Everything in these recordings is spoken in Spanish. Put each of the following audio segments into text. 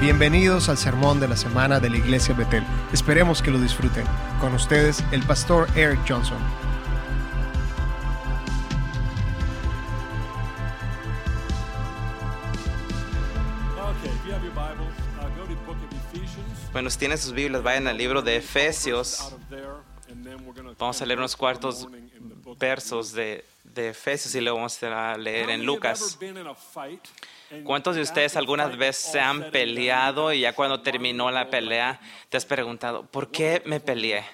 Bienvenidos al sermón de la semana de la Iglesia Betel. Esperemos que lo disfruten. Con ustedes, el pastor Eric Johnson. Uh. Bueno, si tienen sus Biblias, vayan al libro de Efesios. Vamos a leer unos cuartos versos de, de Efesios y luego vamos a leer en Lucas. ¿Cuántos de ustedes algunas veces se han peleado y ya cuando terminó la pelea te has preguntado, ¿por qué me peleé?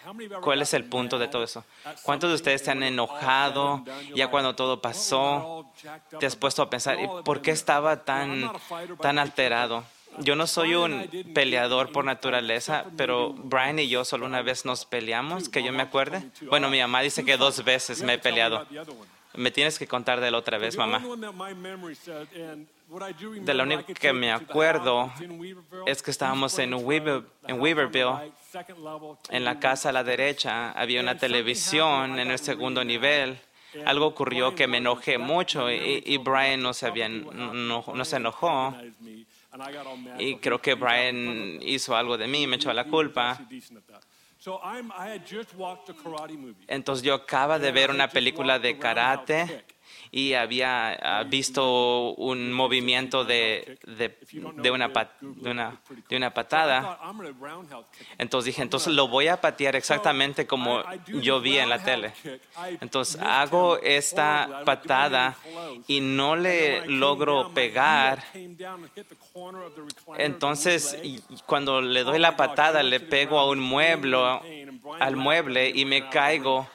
¿Cuál es el punto de todo eso? ¿Cuántos de ustedes se han enojado ya cuando todo pasó? Te has puesto a pensar, ¿y por qué estaba tan, tan alterado? Yo no soy un peleador por naturaleza, pero Brian y yo solo una vez nos peleamos, que yo me acuerde. Bueno, mi mamá dice que dos veces me he peleado. Me tienes que contar de la otra vez, mamá. De la única que me acuerdo Es que estábamos en, Weaver- en Weaverville, en la casa a la derecha, había una televisión en el segundo nivel. Algo ocurrió que me enojé mucho y, y Brian no se, había, no, no se enojó. Y creo que Brian hizo algo de mí, me echó la culpa. Entonces yo acaba de ver una película de karate y había visto un movimiento de, de, de una, de, una, de una patada. Entonces dije, entonces lo voy a patear exactamente como yo vi en la tele. Entonces hago esta patada y no le logro pegar. Entonces cuando le doy la patada le pego a un mueble, al mueble y me caigo.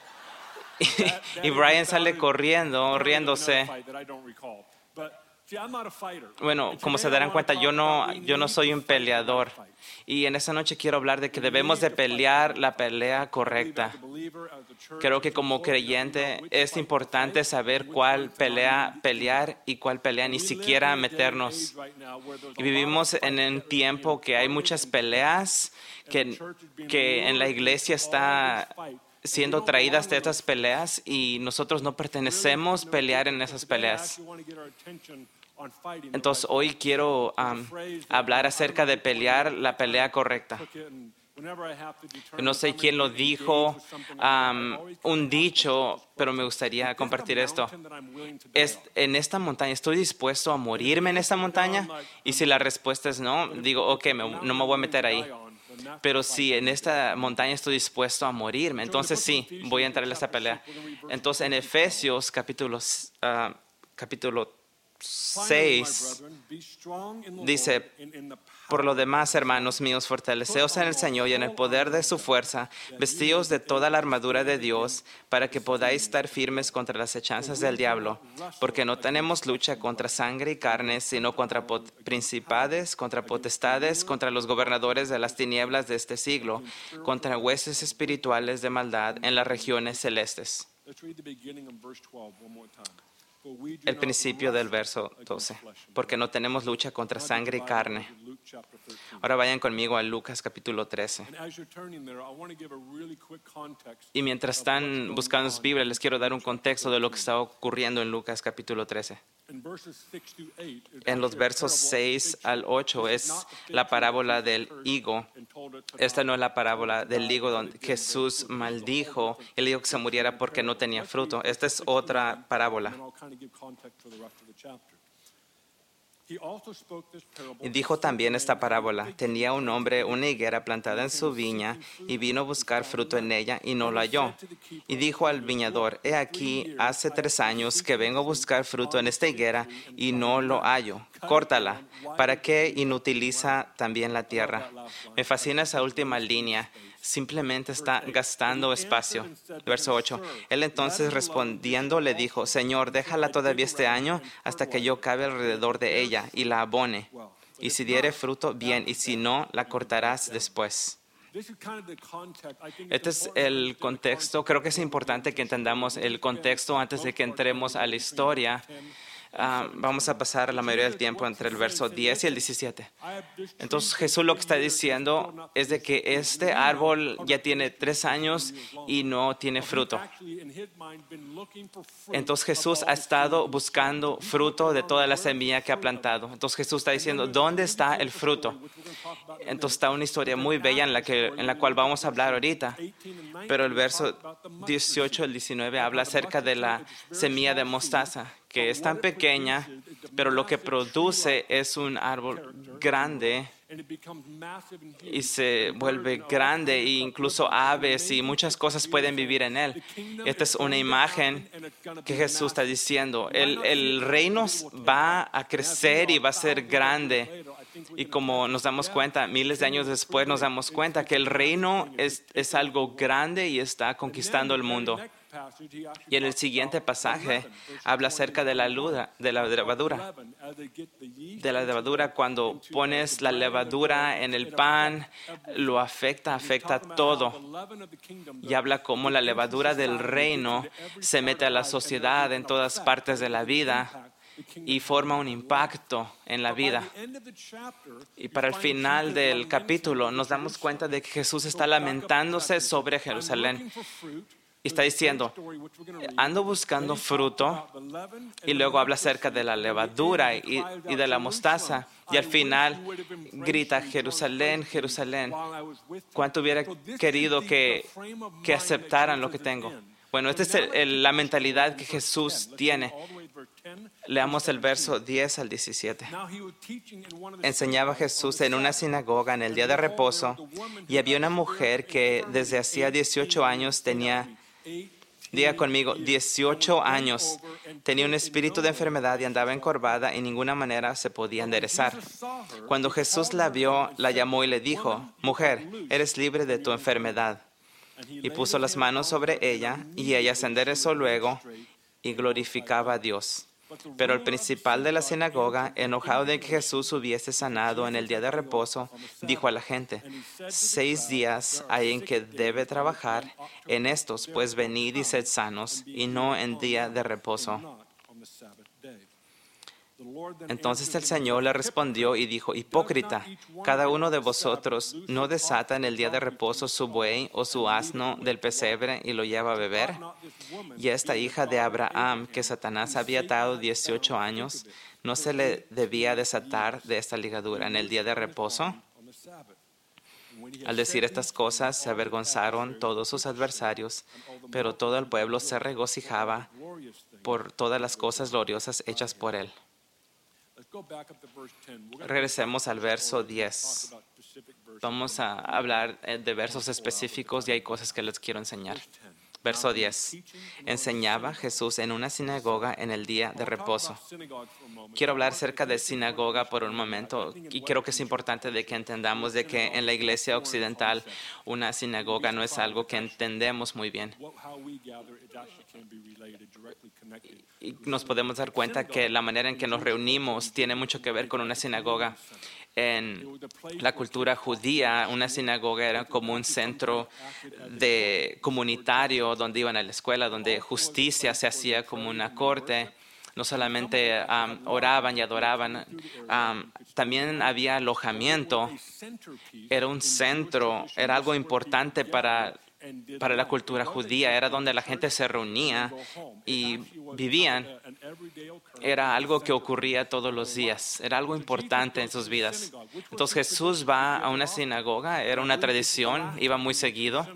Y Brian sale corriendo, riéndose. Bueno, como se darán cuenta, yo no, yo no soy un peleador. Y en esta noche quiero hablar de que debemos de pelear la pelea correcta. Creo que como creyente es importante saber cuál pelea pelear y cuál pelea ni siquiera meternos. Y vivimos en un tiempo que hay muchas peleas, que, que en la iglesia está siendo traídas de estas peleas y nosotros no pertenecemos pelear en esas peleas. Entonces hoy quiero um, hablar acerca de pelear la pelea correcta. No sé quién lo dijo, um, un dicho, pero me gustaría compartir esto. Es, en esta montaña, ¿estoy dispuesto a morirme en esta montaña? Y si la respuesta es no, digo, ok, no me voy a meter ahí. Pero si en esta montaña estoy dispuesto a morirme, entonces sí, voy a entrar en esta pelea. Entonces en Efesios capítulo, ah, capítulo 6 dice, por lo demás, hermanos míos, fortaleceos en el Señor y en el poder de su fuerza, vestidos de toda la armadura de Dios, para que podáis estar firmes contra las hechanzas del diablo, porque no tenemos lucha contra sangre y carne, sino contra principades, contra potestades, contra los gobernadores de las tinieblas de este siglo, contra huesos espirituales de maldad en las regiones celestes. El principio del verso 12, porque no tenemos lucha contra sangre y carne. Ahora vayan conmigo a Lucas capítulo 13. Y mientras están buscando sus Biblias, les quiero dar un contexto de lo que está ocurriendo en Lucas capítulo 13. En los versos 6 al 8 es la parábola del higo. Esta no es la parábola del higo donde Jesús maldijo le dijo que se muriera porque no tenía fruto. Esta es otra parábola. Dijo también esta parábola, tenía un hombre una higuera plantada en su viña y vino a buscar fruto en ella y no lo halló. Y dijo al viñador, he aquí, hace tres años que vengo a buscar fruto en esta higuera y no lo hallo. Córtala, ¿para qué inutiliza también la tierra? Me fascina esa última línea. Simplemente está gastando espacio. Verso 8. Él entonces respondiendo le dijo, Señor, déjala todavía este año hasta que yo cabe alrededor de ella y la abone. Y si diere fruto, bien, y si no, la cortarás después. Este es el contexto. Creo que es importante que entendamos el contexto antes de que entremos a la historia. Ah, vamos a pasar la mayoría del tiempo entre el verso 10 y el 17. Entonces Jesús lo que está diciendo es de que este árbol ya tiene tres años y no tiene fruto. Entonces Jesús ha estado buscando fruto de toda la semilla que ha plantado. Entonces Jesús está diciendo, ¿dónde está el fruto? Entonces está una historia muy bella en la, que, en la cual vamos a hablar ahorita. Pero el verso 18 al 19 habla acerca de la semilla de mostaza, que es tan pequeña, pero lo que produce es un árbol grande y se vuelve grande e incluso aves y muchas cosas pueden vivir en él. Esta es una imagen que Jesús está diciendo. El, el reino va a crecer y va a ser grande. Y como nos damos cuenta, miles de años después nos damos cuenta que el reino es, es algo grande y está conquistando el mundo. Y en el siguiente pasaje habla acerca de la, luda, de la levadura. De la levadura, cuando pones la levadura en el pan, lo afecta, afecta todo. Y habla cómo la levadura del reino se mete a la sociedad en todas partes de la vida y forma un impacto en la vida. Y para el final del capítulo nos damos cuenta de que Jesús está lamentándose sobre Jerusalén y está diciendo, ando buscando fruto y luego habla acerca de la levadura y, de la mostaza. Y al final grita, Jerusalén, Jerusalén, ¿cuánto hubiera querido que, que aceptaran lo que tengo? Bueno, esta es la mentalidad que Jesús tiene. Leamos el verso 10 al 17. Enseñaba Jesús en una sinagoga en el día de reposo y había una mujer que desde hacía 18 años tenía Diga conmigo, 18 años. Tenía un espíritu de enfermedad y andaba encorvada y en ninguna manera se podía enderezar. Cuando Jesús la vio, la llamó y le dijo, Mujer, eres libre de tu enfermedad. Y puso las manos sobre ella y ella se enderezó luego y glorificaba a Dios. Pero el principal de la sinagoga, enojado de que Jesús hubiese sanado en el día de reposo, dijo a la gente, seis días hay en que debe trabajar, en estos pues venid y sed sanos, y no en día de reposo. Entonces el Señor le respondió y dijo, Hipócrita, cada uno de vosotros no desata en el día de reposo su buey o su asno del pesebre y lo lleva a beber. Y esta hija de Abraham, que Satanás había atado 18 años, ¿no se le debía desatar de esta ligadura en el día de reposo? Al decir estas cosas se avergonzaron todos sus adversarios, pero todo el pueblo se regocijaba por todas las cosas gloriosas hechas por él. Regresemos al verso 10. Vamos a hablar eh, de versos específicos y hay cosas que les quiero enseñar. Verso 10. Enseñaba Jesús en una sinagoga en el día de reposo. Quiero hablar acerca de sinagoga por un momento y creo que es importante de que entendamos de que en la iglesia occidental una sinagoga no es algo que entendemos muy bien. Y nos podemos dar cuenta que la manera en que nos reunimos tiene mucho que ver con una sinagoga en la cultura judía, una sinagoga era como un centro de comunitario donde iban a la escuela, donde justicia se hacía como una corte. No solamente oraban y adoraban, también había alojamiento. Era un centro, era algo importante para para la cultura judía, era donde la gente se reunía y vivían. Era algo que ocurría todos los días, era algo importante en sus vidas. Entonces Jesús va a una sinagoga, era una tradición, iba muy seguido.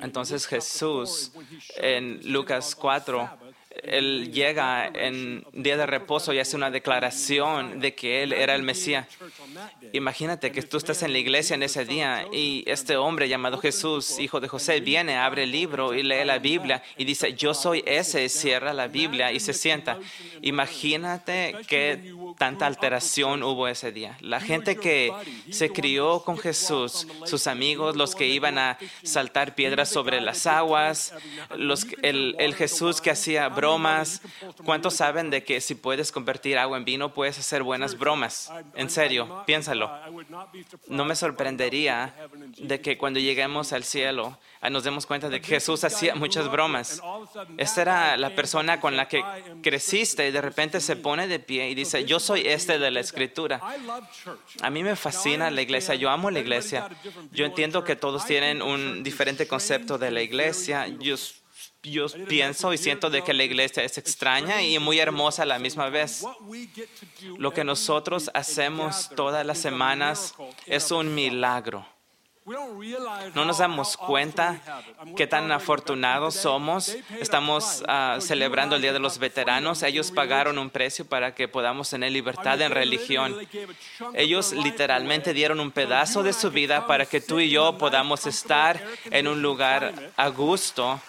Entonces Jesús en Lucas 4 él llega en día de reposo y hace una declaración de que él era el Mesías. Imagínate que tú estás en la iglesia en ese día y este hombre llamado Jesús, hijo de José, viene, abre el libro y lee la Biblia y dice, yo soy ese, cierra la Biblia y se sienta. Imagínate qué tanta alteración hubo ese día. La gente que se crió con Jesús, sus amigos, los que iban a saltar piedras sobre las aguas, el Jesús que hacía bromas. ¿Cuántos saben de que si puedes convertir agua en vino, puedes hacer buenas bromas? En serio, piénsalo. No me sorprendería de que cuando lleguemos al cielo ah, nos demos cuenta de que Jesús hacía muchas bromas. Esta era la persona con la que creciste y de repente se pone de pie y dice, yo soy este de la escritura. A mí me fascina la iglesia, yo amo la iglesia. Yo entiendo que todos tienen un diferente concepto de la iglesia. Yo, yo pienso y siento de que la iglesia es extraña y muy hermosa a la misma vez. Lo que nosotros hacemos todas las semanas es un milagro. No nos damos cuenta qué tan afortunados somos. Estamos ah, celebrando el Día de los Veteranos. Ellos pagaron un precio para que podamos tener libertad en religión. Ellos literalmente dieron un pedazo de su vida para que tú y yo podamos estar en un lugar a gusto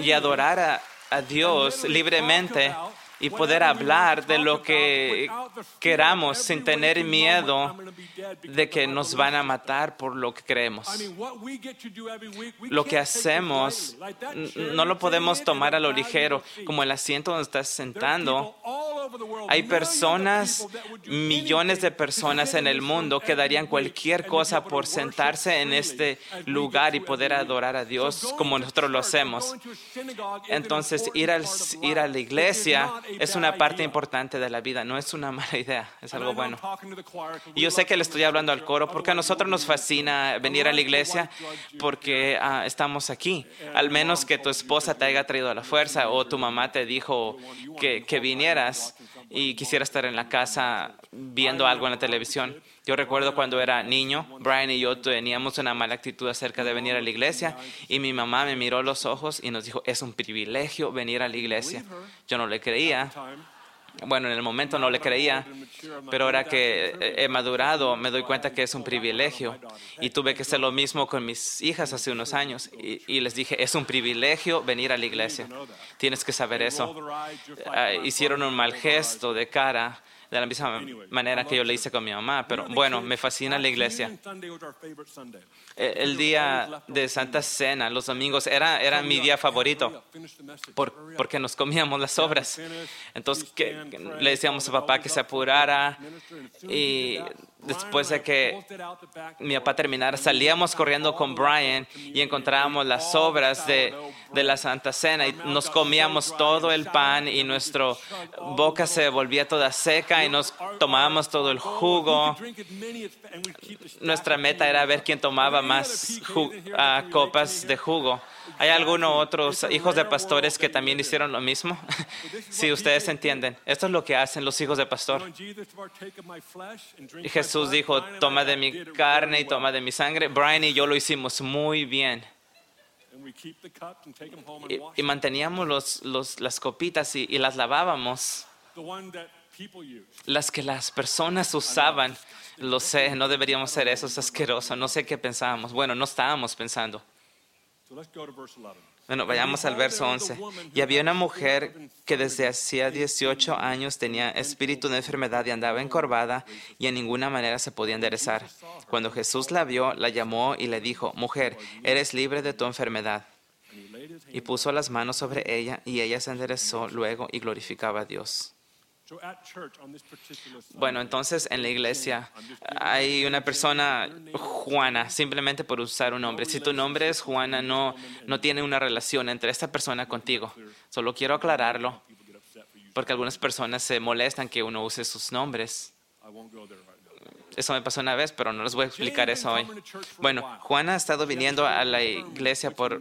y adorar a Dios libremente y poder hablar de lo que queramos sin tener miedo de que nos van a matar por lo que creemos. Lo que hacemos no lo podemos tomar a lo ligero, como el asiento donde estás sentando. Hay personas, millones de personas en el mundo que darían cualquier cosa por sentarse en este lugar y poder adorar a Dios como nosotros lo hacemos. Entonces, ir, al, ir a la iglesia es una parte importante de la vida, no es una mala idea, es algo bueno. Y yo sé que le estoy hablando al coro porque a nosotros nos fascina venir a la iglesia porque ah, estamos aquí. Al menos que tu esposa te haya traído a la fuerza o tu mamá te dijo que, que vinieras y quisiera estar en la casa viendo algo en la televisión. Yo recuerdo cuando era niño, Brian y yo teníamos una mala actitud acerca de venir a la iglesia y mi mamá me miró los ojos y nos dijo, es un privilegio venir a la iglesia. Yo no le creía. Bueno, en el momento no le creía, pero ahora que he madurado me doy cuenta que es un privilegio. Y tuve que hacer lo mismo con mis hijas hace unos años. Y, les dije, es un privilegio venir a la iglesia. Tienes que saber eso. Ah, hicieron un mal gesto de cara de la misma manera que yo le hice con mi mamá. Pero bueno, me fascina la iglesia. E, el día de Santa Cena, los domingos, era, era mi día favorito porque nos comíamos las obras. Entonces le decíamos a papá que se apurara y después de que mi papá terminara, salíamos corriendo con Brian y encontrábamos las obras de, de, la Santa Cena y nos comíamos todo el pan y nuestra boca se volvía toda seca y nos tomábamos todo el jugo. Nuestra meta era ver quién tomaba más ah, copas de jugo. ¿Hay algunos otros hijos de pastores que también hicieron lo mismo? Si ustedes entienden. Esto es lo que hacen los hijos de pastor. Y Jesús dijo, toma de mi carne y toma de mi sangre. Brian y yo lo hicimos muy bien. Y, manteníamos las copitas y, y las lavábamos. Las que las personas usaban. Lo sé, no deberíamos ser eso, es asqueroso. No sé qué pensábamos. Bueno, no estábamos pensando. Bueno, vayamos al verso 11. Y había una mujer que desde hacía 18 años tenía espíritu de enfermedad y andaba encorvada y en ninguna manera se podía enderezar. Cuando Jesús la vio, la llamó y le dijo, mujer, eres libre de tu enfermedad. Y puso las manos sobre ella y ella se enderezó luego y glorificaba a Dios. Bueno, entonces en la iglesia hay una persona, Juana, simplemente por usar un nombre. Si tu nombre es Juana, no, no tiene una relación entre esta persona contigo. Solo quiero aclararlo, porque algunas personas se molestan que uno use sus nombres. Eso me pasó una vez, pero no les voy a explicar eso hoy. Bueno, Juana ha estado viniendo a la iglesia por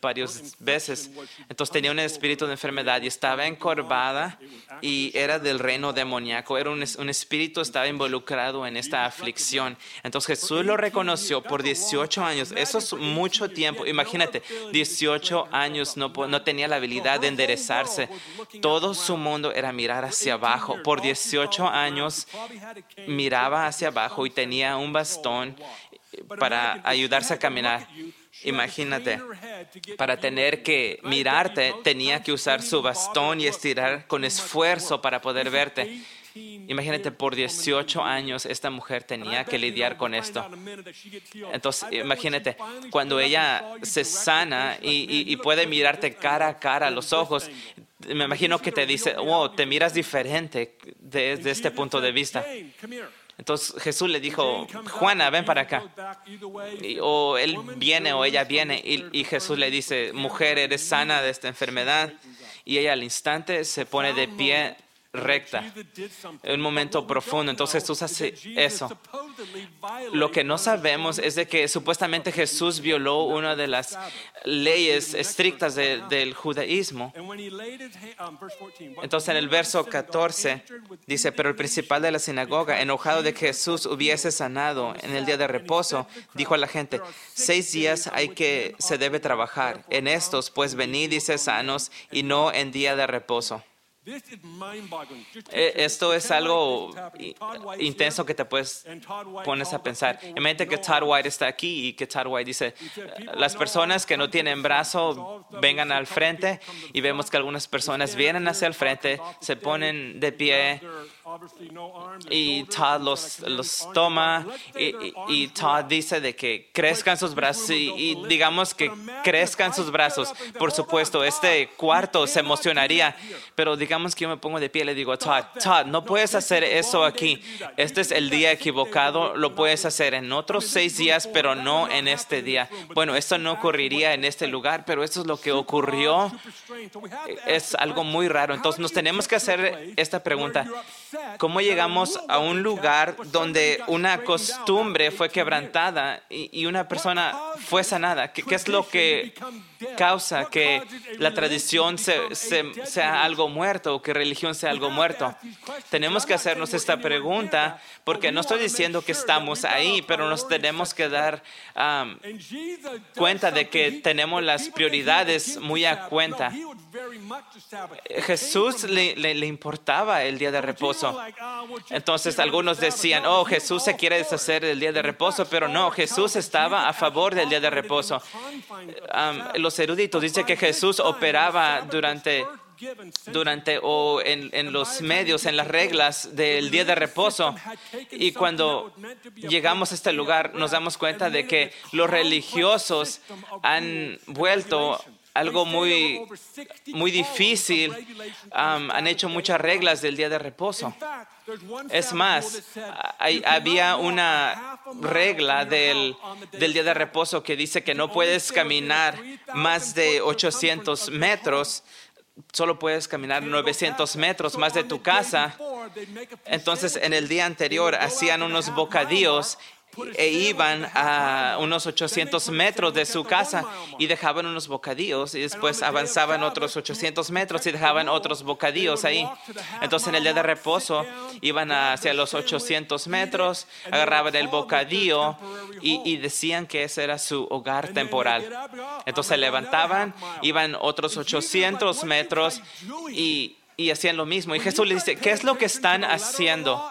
varias veces. Entonces tenía un espíritu de enfermedad y estaba encorvada y era del reino demoníaco. Era un, un espíritu, estaba involucrado en esta aflicción. Entonces Jesús lo reconoció por 18 años. Eso es mucho tiempo. Imagínate, 18 años no, no tenía la habilidad de enderezarse. Todo su mundo era mirar hacia abajo. Por 18 años miraba hacia abajo y tenía un bastón para ayudarse a caminar. Imagínate, para tener que mirarte tenía que usar su bastón y estirar con esfuerzo para poder verte. Imagínate, por 18 años esta mujer tenía que lidiar con esto. Entonces, imagínate, cuando ella se sana y, y puede mirarte cara a cara a los ojos, me imagino que te dice, wow, te miras diferente desde este punto de vista. Entonces Jesús le dijo, Juana, ven para acá. o él viene o ella viene y, y, Jesús le dice, mujer, eres sana de esta enfermedad. Y ella al instante se pone de pie recta, un momento profundo. Entonces Jesús hace eso. Lo que no sabemos es de que supuestamente Jesús violó una de las leyes estrictas del judaísmo. Entonces en el verso 14 dice, pero el principal de la sinagoga, enojado de que Jesús hubiese sanado en el día de reposo, dijo a la gente, seis días hay que se debe trabajar. En estos, pues venid y sanos y no en día de reposo. Eh, esto es algo intenso que te puedes pones a pensar. Imagínate que Todd White está aquí y que Todd White dice, las personas que no tienen brazo vengan al frente y vemos que algunas personas vienen hacia el frente, se ponen de pie y Todd los, los toma y, Todd dice de que crezcan sus brazos y, digamos que crezcan sus brazos. Por supuesto, este cuarto se emocionaría, pero digamos que yo me pongo de pie y le digo Todd, Todd, no puedes hacer eso aquí. Este es el día equivocado, lo puedes hacer en otros seis días, pero no en este día. Bueno, esto no ocurriría en este lugar, pero esto es lo que ocurrió. Es algo muy raro. Entonces nos tenemos que hacer esta pregunta. ¿Cómo llegamos a un lugar donde una costumbre fue quebrantada y, una persona fue sanada? ¿Qué, es lo que causa que la tradición sea algo muerto o que religión sea algo muerto? Tenemos que hacernos esta pregunta porque no estoy diciendo que estamos ahí, pero nos tenemos que dar cuenta de que tenemos las prioridades muy a cuenta. Jesús le importaba el día de reposo. Entonces algunos decían, oh, Jesús se quiere deshacer del día de reposo, pero no, Jesús estaba a favor del día de reposo. los eruditos dicen que Jesús operaba durante durante o en, en, los medios, en las reglas del día de reposo. Y cuando llegamos a este lugar nos damos cuenta de que los religiosos han vuelto algo muy, muy difícil. han hecho muchas reglas del día de reposo. Es más, había una regla del, del, día de reposo que dice que no puedes caminar más de 800 metros, solo puedes caminar 900 metros más de tu casa. Entonces, en el día anterior hacían unos bocadillos e iban a unos 800 metros de su casa y dejaban unos bocadillos y después avanzaban otros 800 metros y dejaban otros bocadillos ahí. Entonces en el día de reposo iban hacia los 800 metros, agarraban el bocadillo y, y decían que ese era su hogar temporal. Entonces se levantaban, iban otros 800 metros y y hacían lo mismo. Y Jesús le dice, ¿qué es lo que están haciendo?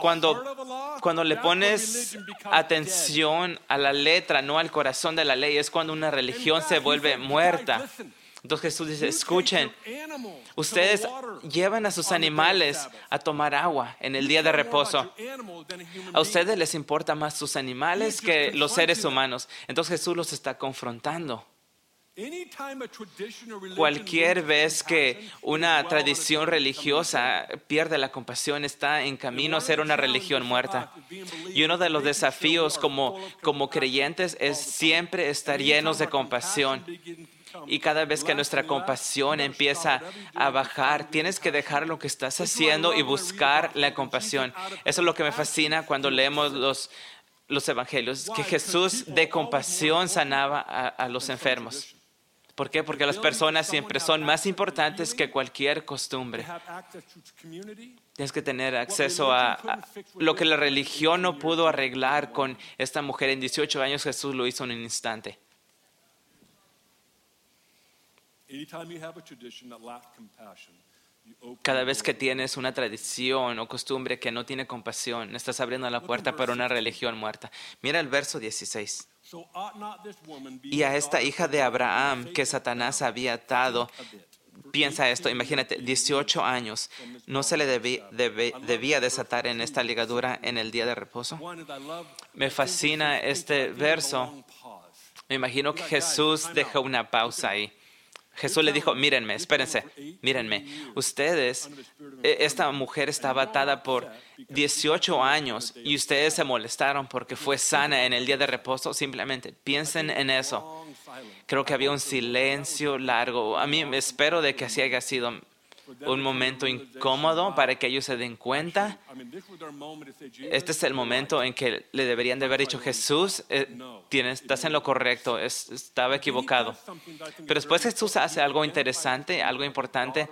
Cuando, cuando le pones atención a la letra, no al corazón de la ley, es cuando una religión se vuelve muerta. Entonces Jesús dice, escuchen, ustedes llevan a sus animales a tomar agua en el día de reposo. A ustedes les importa más sus animales que los seres humanos. Entonces Jesús los está confrontando. Cualquier vez que una tradición religiosa pierde la compasión, está en camino a ser una religión muerta. Y uno de los desafíos como, como creyentes es siempre estar llenos de compasión. Y cada vez que nuestra compasión empieza a bajar, tienes que dejar lo que estás haciendo y buscar la compasión. Eso es lo que me fascina cuando leemos los, los evangelios, que Jesús de compasión sanaba a los enfermos. ¿Por qué? Porque las personas siempre son más importantes que cualquier costumbre. Tienes que tener acceso a, lo que la religión no pudo arreglar con esta mujer en 18 años, Jesús lo hizo en un instante. Cada vez que tienes una tradición o costumbre que no tiene compasión, estás abriendo la puerta para una religión muerta. Mira el verso 16. Y a esta hija de Abraham que Satanás había atado piensa esto, imagínate, 18 años, ¿no se le debí- debía desatar en esta ligadura en el día de reposo? Me fascina este verso. Me imagino que Jesús dejó una pausa ahí. Jesús le dijo, mírenme, espérense, mírenme. Ustedes, e- esta mujer estaba atada por 18 años y ustedes se molestaron porque fue sana en el día de reposo. Simplemente piensen en eso. Creo que había un silencio largo. A mí me espero de que así haya sido un momento incómodo para que ellos se den cuenta. Este es el momento en que le deberían de haber dicho, Jesús, eh, tienes, estás en lo correcto, es- estaba equivocado. Pero después Jesús hace algo interesante, algo importante,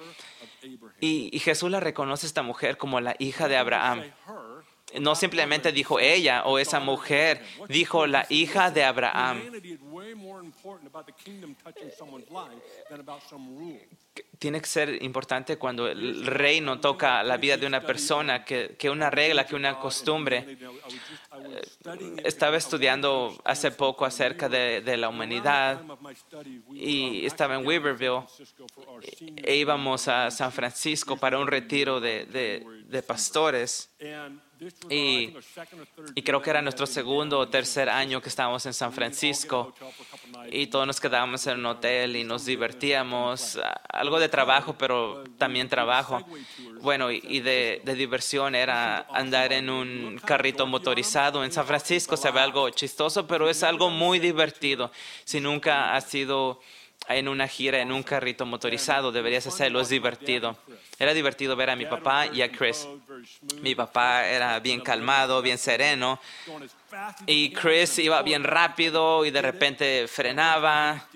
y, y Jesús la reconoce a esta mujer como la hija de Abraham. No simplemente dijo ella o esa mujer, dijo la hija de Abraham. Tiene que ser importante cuando el reino toca la vida de una persona, que, que una regla, que una costumbre. Estaba estudiando hace poco acerca de, de la humanidad y estaba en Weaverville. E íbamos a San Francisco para un retiro de, de- de pastores. Y, y creo que era nuestro segundo o tercer año que estábamos en San Francisco y todos nos quedábamos en un hotel y nos divertíamos, algo de trabajo, pero también trabajo. Bueno, y, de diversión era andar en un carrito motorizado. En San Francisco se ve algo chistoso, pero es algo muy divertido. Si nunca has sido en una gira en un carrito motorizado, deberías hacerlo, es divertido. Era divertido ver a mi papá y a Chris. Mi papá era bien calmado, bien sereno, y Chris iba bien rápido y de repente frenaba.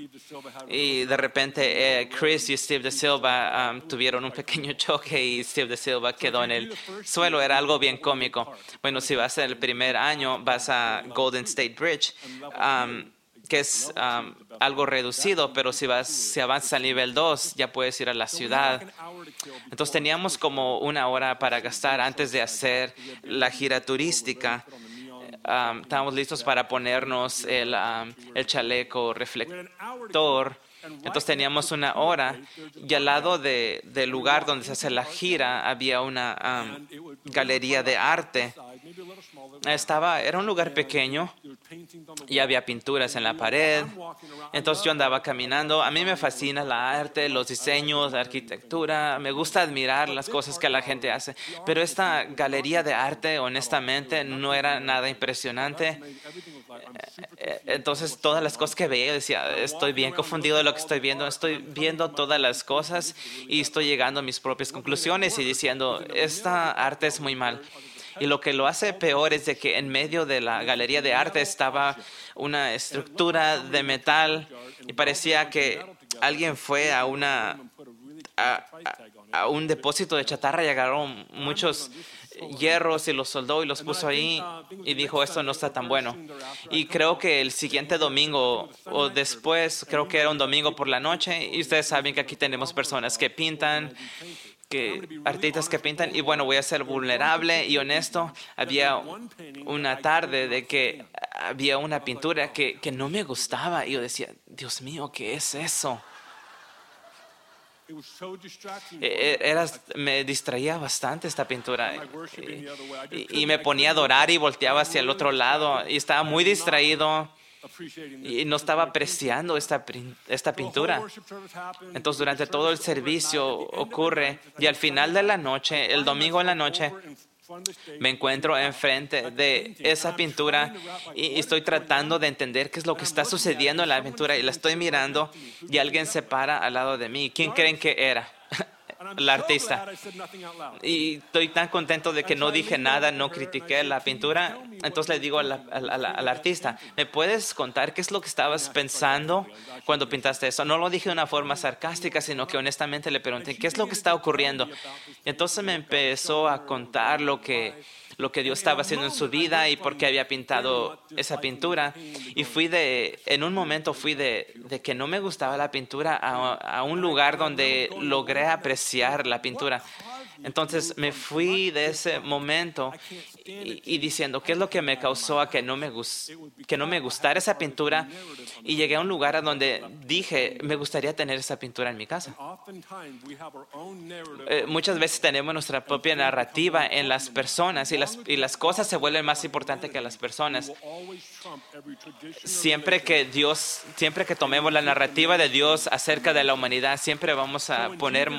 Y de repente eh, Chris y Steve de Silva um, tuvieron un pequeño choque y Steve de Silva quedó en el suelo. Era algo bien cómico. Bueno, si vas en el primer año, vas a Golden State Bridge. um, que es um, algo reducido, pero si vas, si avanzas al nivel 2, ya puedes ir a la ciudad. Entonces teníamos como una hora para gastar antes de hacer la gira turística. Um, estábamos listos para ponernos el, um, el chaleco reflector. Entonces teníamos una hora y al lado de- del lugar donde se hace la gira había una um, galería de arte. Estaba, era un lugar pequeño y había pinturas en la pared. Entonces yo andaba caminando. A mí me fascina la arte, los diseños, la arquitectura. Me gusta admirar las cosas que la gente hace. Pero esta galería de arte, honestamente, no era nada impresionante. Eh, Entonces todas las cosas que veía decía, estoy bien confundido de lo que estoy viendo. Estoy viendo todas las cosas y estoy llegando a mis propias conclusiones y diciendo, esta arte es muy mal. Y lo que lo hace peor es de que en medio de la galería de arte estaba una estructura de metal y parecía que alguien fue a una a, un depósito de chatarra y agarró muchos hierros y los soldó y los puso ahí y dijo esto no está tan bueno. Y creo que el siguiente domingo o después, creo que era un domingo por la noche y ustedes saben que aquí tenemos personas que pintan que artistas que pintan y bueno voy a ser vulnerable y honesto. Había una tarde de que había una pintura que, que no me gustaba y yo decía Dios mío qué es eso Eh, era, me distraía bastante esta pintura y, y me ponía a adorar y volteaba hacia el otro lado y estaba muy distraído y no estaba apreciando esta, esta pintura. Entonces durante todo el servicio ocurre y al final de la noche, el domingo en la noche, me encuentro enfrente de esa pintura y estoy tratando de entender qué es lo que está sucediendo en la pintura y la estoy mirando y alguien se para al lado de mí. ¿Quién creen que era? El artista. Y estoy tan contento de que no dije nada, no critiqué la pintura. Entonces le digo a la- a la- a la- al artista, ¿me puedes contar qué es lo que estabas pensando cuando pintaste eso? No lo dije de una forma sarcástica, sino que honestamente le pregunté, ¿qué es lo que está ocurriendo? Y entonces me empezó a contar lo que, lo que Dios estaba haciendo en su vida y por qué había pintado esa pintura. Y fui de, en un momento fui de, de que no me gustaba la pintura a, a un lugar donde logré apreciar la pintura. Entonces me fui de ese momento y, diciendo, ¿qué es lo que me causó a que no me, que no me gustara esa pintura? Y llegué a un lugar a donde dije, me gustaría tener esa pintura en mi casa. Eh, muchas veces tenemos nuestra propia narrativa en las personas y las, y las cosas se vuelven más importantes que las personas. Siempre que Dios, siempre que tomemos la narrativa de Dios acerca de la humanidad, siempre vamos a poner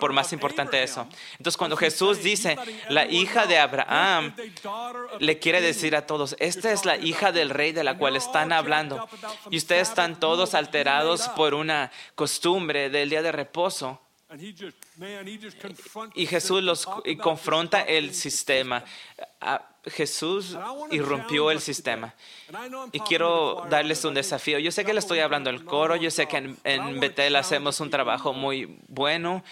por más importante eso. Entonces cuando Jesús dice, la hija de Abraham, le quiere decir a todos, esta es la hija del rey de la cual están hablando. Y ustedes están todos alterados por una costumbre del día de reposo. Y Jesús los confronta el sistema. Jesús irrumpió el sistema. Y quiero darles un desafío. Yo sé que le estoy hablando al coro, yo sé que en, en, Betel hacemos un trabajo muy bueno,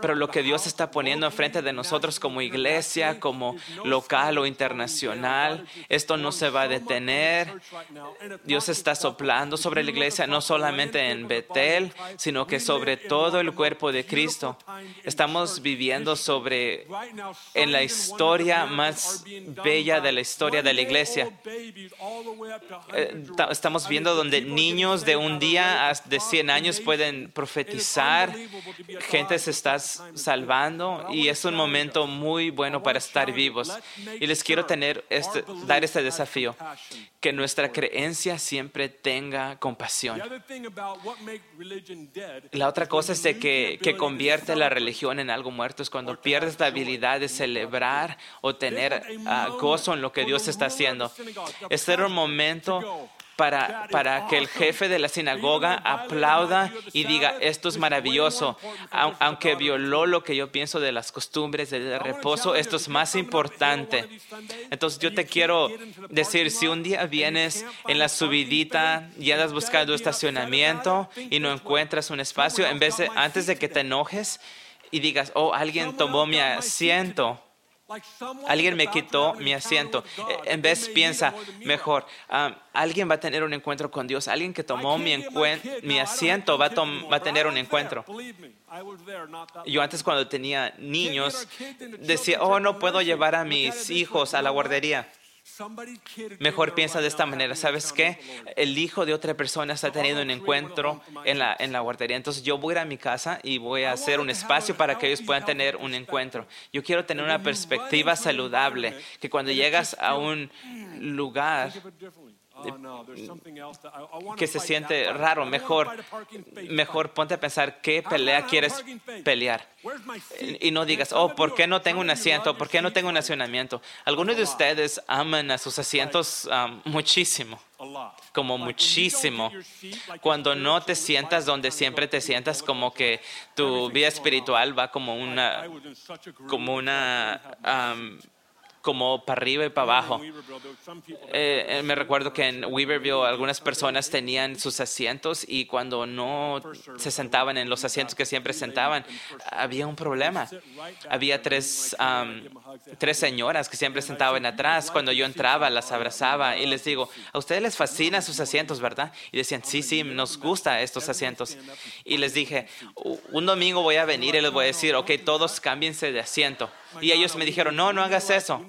pero lo que Dios está poniendo enfrente de nosotros como iglesia, como local o internacional, esto no se va a detener. Dios está soplando sobre la iglesia, no solamente en Betel, sino que sobre todo el cuerpo de Cristo. Estamos viviendo sobre en la historia más bella de la historia de la iglesia. Eh, estamos viendo donde niños de un día de 100 años pueden profetizar, gente se está salvando y es un momento muy bueno para estar vivos. Y les quiero tener este, dar este desafío, que nuestra creencia siempre tenga compasión. La otra cosa es de que, que convierte la religión en algo muerto, es cuando pierdes la habilidad de celebrar o tener ah, gozo en lo que Dios está haciendo. Este era un momento para, para, que el jefe de la sinagoga aplauda y diga, esto es maravilloso, aunque violó lo que yo pienso de las costumbres de reposo, esto es más importante. Entonces yo te quiero decir, si un día vienes en la subidita y andas buscando estacionamiento y no encuentras un espacio, en vez de, antes de que te enojes y digas, oh, alguien tomó mi asiento, Alguien me quitó mi asiento. E, en vez piensa, mejor, alguien va a tener un encuentro con Dios. Alguien que tomó mi, mi asiento va a, va a tener un encuentro. Yo antes cuando tenía niños decía, oh, no puedo llevar a mis hijos a la guardería. Mejor piensa de esta manera, ¿sabes qué? El hijo de otra persona está teniendo un encuentro en la, en la guardería, entonces yo voy a ir a mi casa y voy a hacer un espacio para que ellos puedan tener un encuentro. Yo quiero tener una perspectiva saludable, que cuando llegas a un lugar que se siente raro, mejor, mejor ponte a pensar qué pelea quieres pelear. Y no digas, oh, ¿por qué no tengo un asiento? ¿Por qué no tengo un estacionamiento? Algunos de ustedes aman a sus asientos um, muchísimo, como muchísimo. Cuando no te sientas donde siempre te sientas, como que tu vida espiritual va como una, como una um, como para arriba y para abajo. Eh, eh, me recuerdo que en Weaverville algunas personas tenían sus asientos y cuando no se sentaban en los asientos que siempre sentaban, había un problema. Había tres, tres señoras que siempre sentaban atrás. Cuando yo entraba, las abrazaba y les digo, a ustedes les fascinan sus asientos, ¿verdad? Y decían, sí, sí, nos gusta estos asientos. Y les dije, un domingo voy a venir y les voy a decir, ok, todos cámbiense de asiento. Y ellos me dijeron, no, no hagas eso.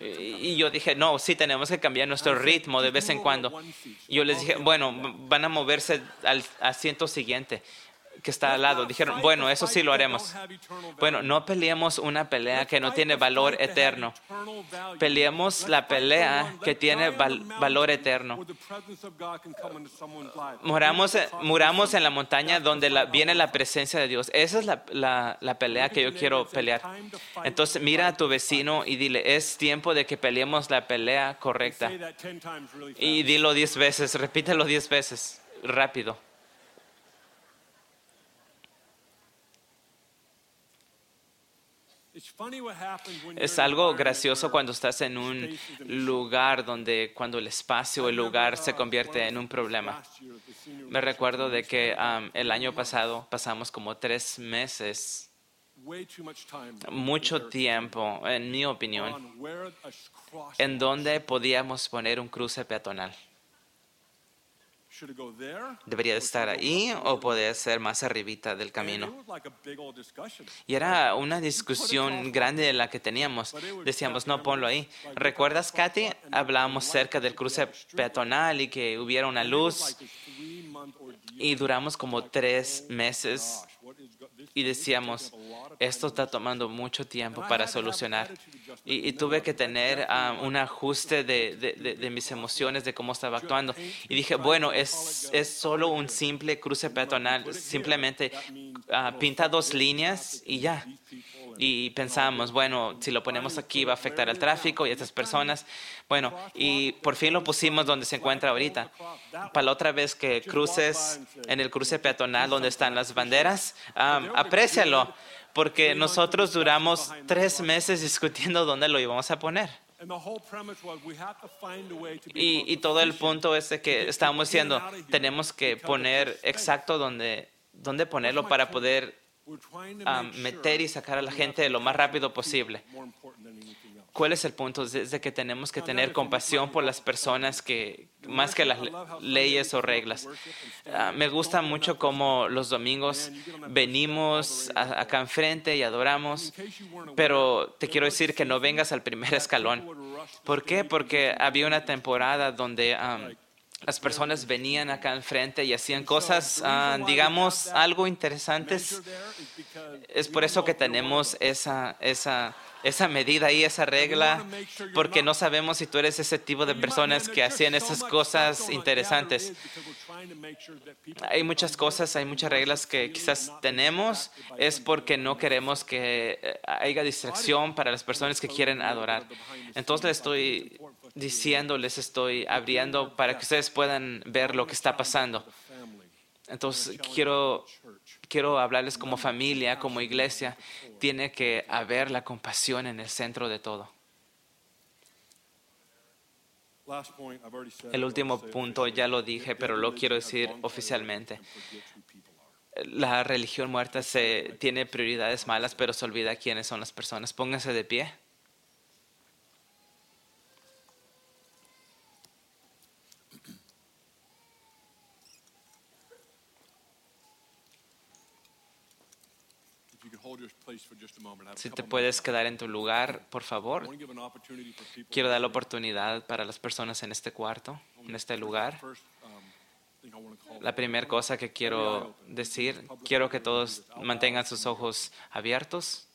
Y yo dije, no, sí, tenemos que cambiar nuestro ritmo de vez en cuando. Yo les dije, bueno, van a moverse al asiento siguiente que está al lado. Dijeron, bueno, eso sí lo haremos. Bueno, no peleemos una pelea que no tiene valor eterno. Peleemos la pelea que tiene valor eterno. Muramos, muramos en la montaña donde viene la presencia de Dios. Esa es la, la pelea que yo quiero pelear. Entonces mira a tu vecino y dile, es tiempo de que peleemos la pelea correcta. Y dilo diez veces, repítelo diez veces, rápido. Es algo gracioso cuando estás en un lugar donde cuando el espacio o el lugar se convierte en un problema. Me recuerdo de que el año pasado pasamos como tres meses mucho tiempo, en mi opinión, en donde podíamos poner un cruce peatonal. Debería estar ahí o podría ser más arribita del camino. Y era una discusión grande de la que teníamos. Decíamos, no, ponlo ahí. ¿Recuerdas, Katy? Hablábamos cerca del cruce peatonal y que hubiera una luz. Y duramos como tres meses y decíamos, esto está tomando mucho tiempo para solucionar. Y, tuve que tener ah, un ajuste de, mis emociones, de cómo estaba actuando. Y dije, bueno, es, es solo un simple cruce peatonal. Simplemente ah, pinta dos líneas y ya y pensamos, bueno, si lo ponemos aquí va a afectar al tráfico y a estas personas. Bueno, y por fin lo pusimos donde se encuentra ahorita. Para la otra vez que cruces en el cruce peatonal donde están las banderas, um, aprécialo, porque nosotros duramos tres meses discutiendo dónde lo íbamos a poner. Y, y todo el punto es de que estamos diciendo, tenemos que poner exacto donde, dónde ponerlo para poder a meter y sacar a la gente lo más rápido posible. ¿Cuál es el punto? Es de que tenemos que tener compasión por las personas que, más que las leyes o reglas. Ah, me gusta mucho cómo los domingos venimos acá enfrente y adoramos, pero te quiero decir que no vengas al primer escalón. ¿Por qué? Porque había una temporada donde las personas venían acá enfrente y hacían cosas, ah, digamos, algo interesantes. Es por eso que tenemos esa, esa, esa medida y esa regla, porque no sabemos si tú eres ese tipo de personas que hacían esas cosas interesantes. Hay muchas cosas, hay muchas reglas que quizás tenemos, es porque no queremos que eh, haya distracción para las personas que quieren adorar. Entonces le estoy diciendo, les estoy abriendo para que ustedes puedan ver lo que está pasando. Entonces, quiero, quiero hablarles como familia, como iglesia. Tiene que haber la compasión en el centro de todo. El último punto ya lo dije, pero lo quiero decir oficialmente. La religión muerta se, tiene prioridades malas, pero se olvida quiénes son las personas. Pónganse de pie. Si te puedes quedar en tu lugar, por favor. Quiero dar la oportunidad para las personas en este cuarto, en este lugar. La primera cosa que quiero decir, quiero que todos mantengan sus ojos abiertos.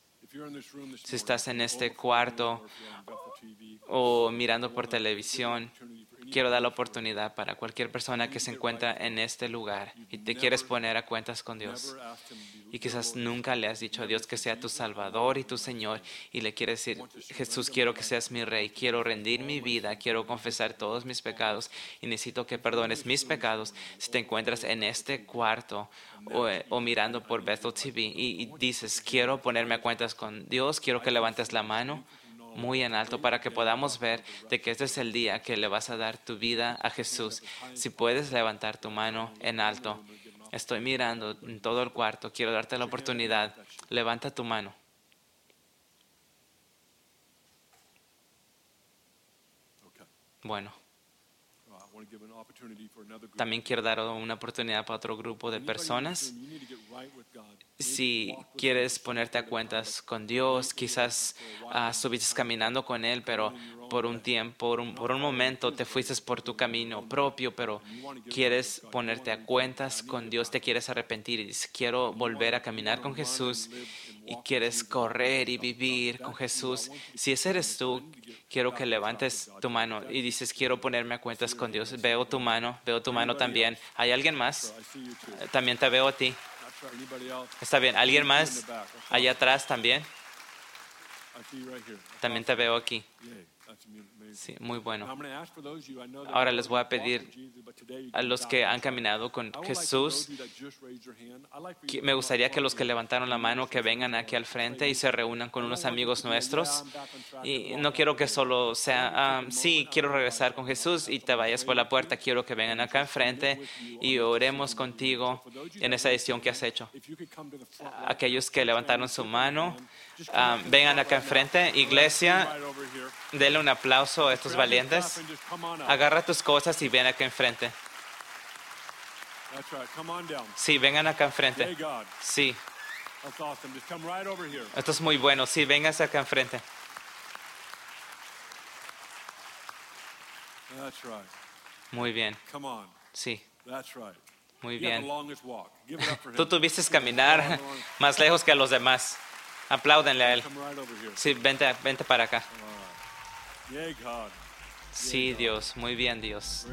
Si estás en este cuarto o mirando por televisión, quiero dar la oportunidad para cualquier persona que se encuentra en este lugar y te quieres poner a cuentas con Dios. Y quizás nunca le has dicho a Dios que sea tu Salvador y tu Señor y le quieres decir, Jesús, quiero que seas mi Rey, quiero rendir mi vida, quiero confesar todos mis pecados y necesito que perdones mis pecados. Si te encuentras en este cuarto o, mirando por Bethel TV y dices, quiero ponerme a cuentas con Dios, quiero que levantes la mano muy en alto para que podamos ver de que este es el día que le vas a dar tu vida a Jesús. Si puedes levantar tu mano en alto, estoy mirando en todo el cuarto, quiero darte la oportunidad. Levanta tu mano. Bueno. También quiero dar una oportunidad para otro grupo de personas. Si quieres ponerte a cuentas con Dios, quizás uh, estuviste caminando con Él, pero por un tiempo, por un, por un momento te fuiste por tu camino propio, pero quieres ponerte a cuentas con Dios, te quieres arrepentir y dices, quiero volver a caminar con Jesús y quieres correr y vivir con Jesús. Si ese eres tú, quiero que levantes tu mano y dices, quiero ponerme a cuentas con Dios. Veo tu mano, veo tu mano también. ¿Hay alguien más? También te veo a ti. Está bien. ¿Alguien más allá atrás también? También te veo aquí. Sí, muy bueno. Ahora les voy a pedir A los que han caminado con Jesús, que- me gustaría que los que levantaron la mano que vengan aquí al frente y se reúnan con unos amigos nuestros. Y no quiero que solo sea, ah, sí, quiero regresar con Jesús y te vayas por la puerta. Quiero que vengan acá enfrente y oremos contigo en esa decisión que has hecho. Aquellos que levantaron su mano, ah, vengan acá enfrente. Iglesia, denle un aplauso a estos valientes. Agarra tus cosas y ven acá enfrente. Sí, vengan acá enfrente. Sí, esto es muy bueno. Sí, vengas acá enfrente. That's right. Muy bien. Come on. Sí, muy bien. Tú tuviste caminar más lejos que a los demás. Apláudenle a él. Sí, vente, vente para acá. Sí, Dios. Muy bien, Dios.